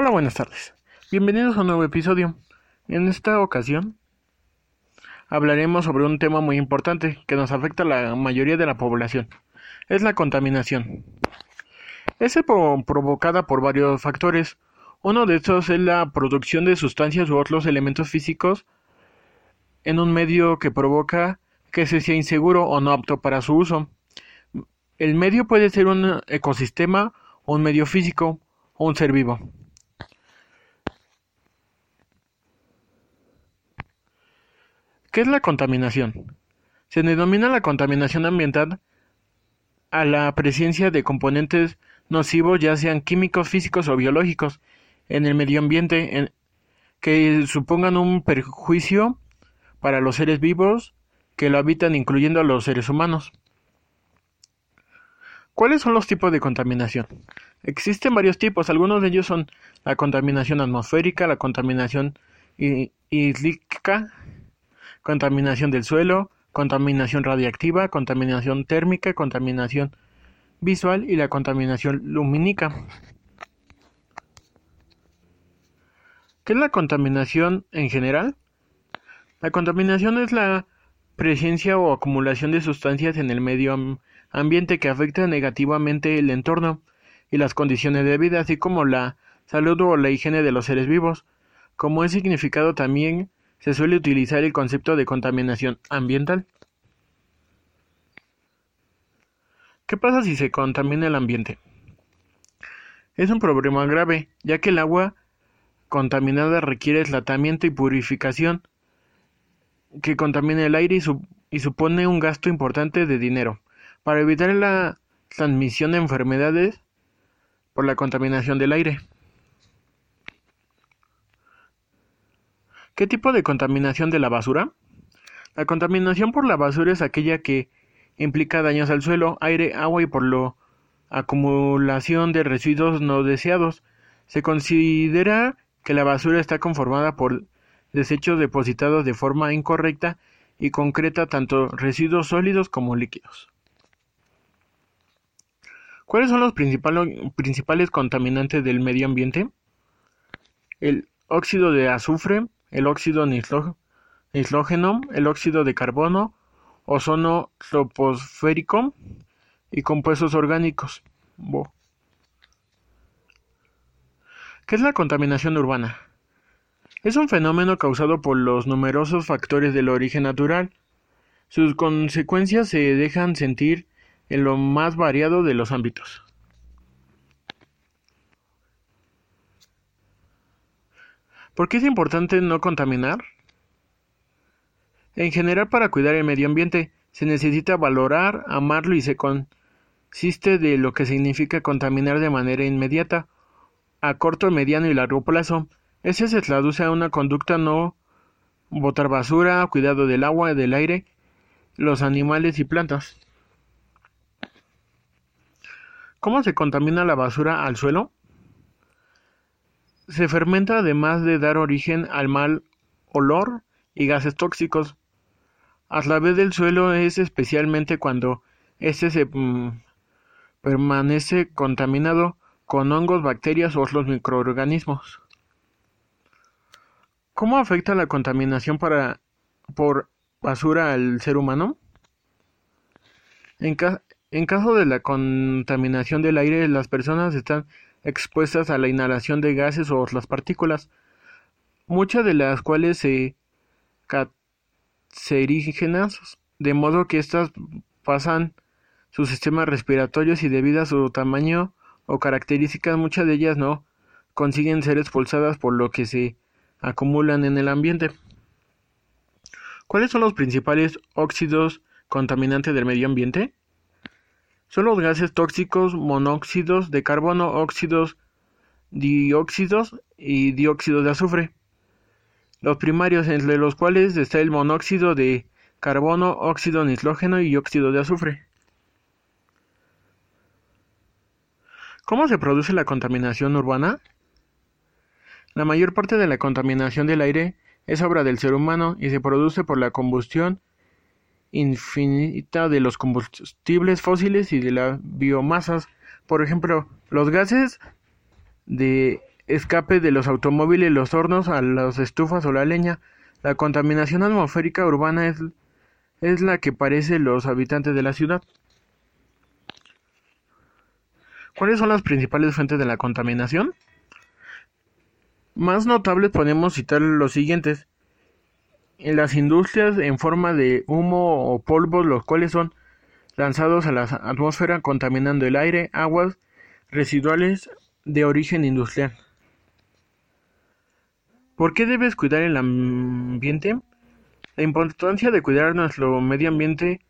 Hola, buenas tardes. Bienvenidos a un nuevo episodio. En esta ocasión hablaremos sobre un tema muy importante que nos afecta a la mayoría de la población. Es la contaminación. Es provocada por varios factores. Uno de estos es la producción de sustancias u otros elementos físicos en un medio que provoca que se sea inseguro o no apto para su uso. El medio puede ser un ecosistema, un medio físico o un ser vivo. ¿Qué es la contaminación? Se denomina la contaminación ambiental a la presencia de componentes nocivos, ya sean químicos, físicos o biológicos, en el medio ambiente que supongan un perjuicio para los seres vivos que lo habitan, incluyendo a los seres humanos. ¿Cuáles son los tipos de contaminación? Existen varios tipos, algunos de ellos son la contaminación atmosférica, la contaminación hídrica, contaminación del suelo, contaminación radiactiva, contaminación térmica, contaminación visual y la contaminación lumínica. ¿Qué es la contaminación en general? La contaminación es la presencia o acumulación de sustancias en el medio ambiente que afecta negativamente el entorno y las condiciones de vida, así como la salud o la higiene de los seres vivos. Como es significado también se suele utilizar el concepto de contaminación ambiental. ¿Qué pasa si se contamina el ambiente? Es un problema grave, ya que el agua contaminada requiere tratamiento y purificación que contamina el aire y, supone un gasto importante de dinero. Para evitar la transmisión de enfermedades por la contaminación del aire. ¿Qué tipo de contaminación de la basura? La contaminación por la basura es aquella que implica daños al suelo, aire, agua y por la acumulación de residuos no deseados. Se considera que la basura está conformada por desechos depositados de forma incorrecta y concreta tanto residuos sólidos como líquidos. ¿Cuáles son los principales contaminantes del medio ambiente? El óxido de azufre, el óxido nitrógeno, el óxido de carbono, ozono troposférico y compuestos orgánicos. ¿Qué es la contaminación urbana? Es un fenómeno causado por los numerosos factores del origen natural. Sus consecuencias se dejan sentir en lo más variado de los ámbitos. ¿Por qué es importante no contaminar? En general, para cuidar el medio ambiente, se necesita valorar, amarlo y se consiste de lo que significa contaminar de manera inmediata, a corto, mediano y largo plazo. Ese se traduce a una conducta no botar basura, cuidado del agua, del aire, los animales y plantas. ¿Cómo se contamina la basura al suelo? Se fermenta además de dar origen al mal olor y gases tóxicos. A través del suelo es especialmente cuando éste se mm, permanece contaminado con hongos, bacterias o otros microorganismos. ¿Cómo afecta la contaminación por basura al ser humano? En caso de la contaminación del aire, las personas están expuestas a la inhalación de gases o otras partículas, muchas de las cuales se cancerígenas, de modo que éstas pasan sus sistemas respiratorios y debido a su tamaño o características muchas de ellas no consiguen ser expulsadas por lo que se acumulan en el ambiente. ¿Cuáles son los principales óxidos contaminantes del medio ambiente? Son los gases tóxicos, monóxidos de carbono, óxidos, dióxidos y dióxido de azufre. Los primarios, entre los cuales está el monóxido de carbono, óxido nitrógeno y óxido de azufre. ¿Cómo se produce la contaminación urbana? La mayor parte de la contaminación del aire es obra del ser humano y se produce por la combustión infinita de los combustibles fósiles y de las biomasas. Por ejemplo, los gases de escape de los automóviles, los hornos, a las estufas o la leña. La contaminación atmosférica urbana es, es la que padecen los habitantes de la ciudad. ¿Cuáles son las principales fuentes de la contaminación? Más notables podemos citar los siguientes. En las industrias en forma de humo o polvos, los cuales son lanzados a la atmósfera contaminando el aire, aguas residuales de origen industrial. ¿Por qué debes cuidar el ambiente? La importancia de cuidar nuestro medio ambiente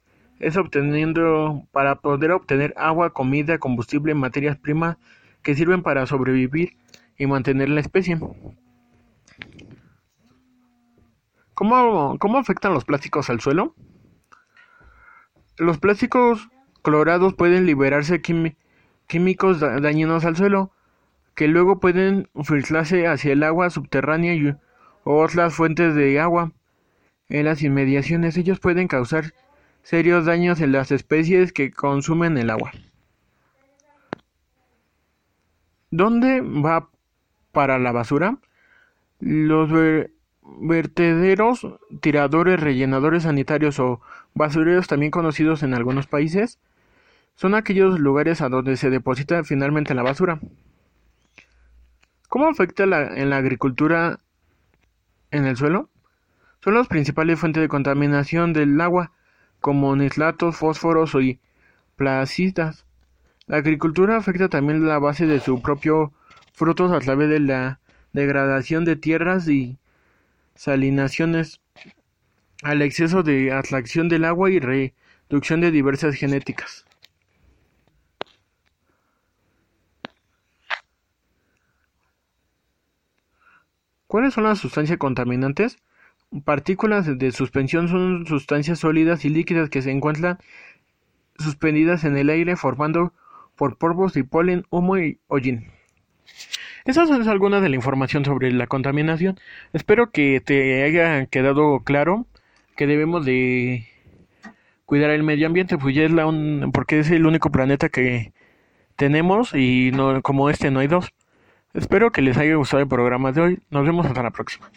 es obteniendo para poder obtener agua, comida, combustible, materias primas que sirven para sobrevivir y mantener la especie. ¿Cómo, cómo afectan los plásticos al suelo? Los plásticos clorados pueden liberarse químicos dañinos al suelo, que luego pueden filtrarse hacia el agua subterránea y, otras fuentes de agua. En las inmediaciones ellos pueden causar serios daños en las especies que consumen el agua. ¿Dónde va para la basura? Los vertederos, tiradores, rellenadores sanitarios o basureros también conocidos en algunos países son aquellos lugares a donde se deposita finalmente la basura. ¿Cómo afecta en la agricultura en el suelo? Son las principales fuentes de contaminación del agua como nitratos, fósforos y placitas. La agricultura afecta también la base de su propio frutos a través de la degradación de tierras y salinaciones, al exceso de atracción del agua y reducción de diversas genéticas. ¿Cuáles son las sustancias contaminantes? Partículas de suspensión son sustancias sólidas y líquidas que se encuentran suspendidas en el aire formando por polvos y polen, humo y hollín. Esa es alguna de la información sobre la contaminación. Espero que te haya quedado claro que debemos de cuidar el medio ambiente, pues ya es la porque es el único planeta que tenemos y no como este no hay dos. Espero que les haya gustado el programa de hoy. Nos vemos hasta la próxima.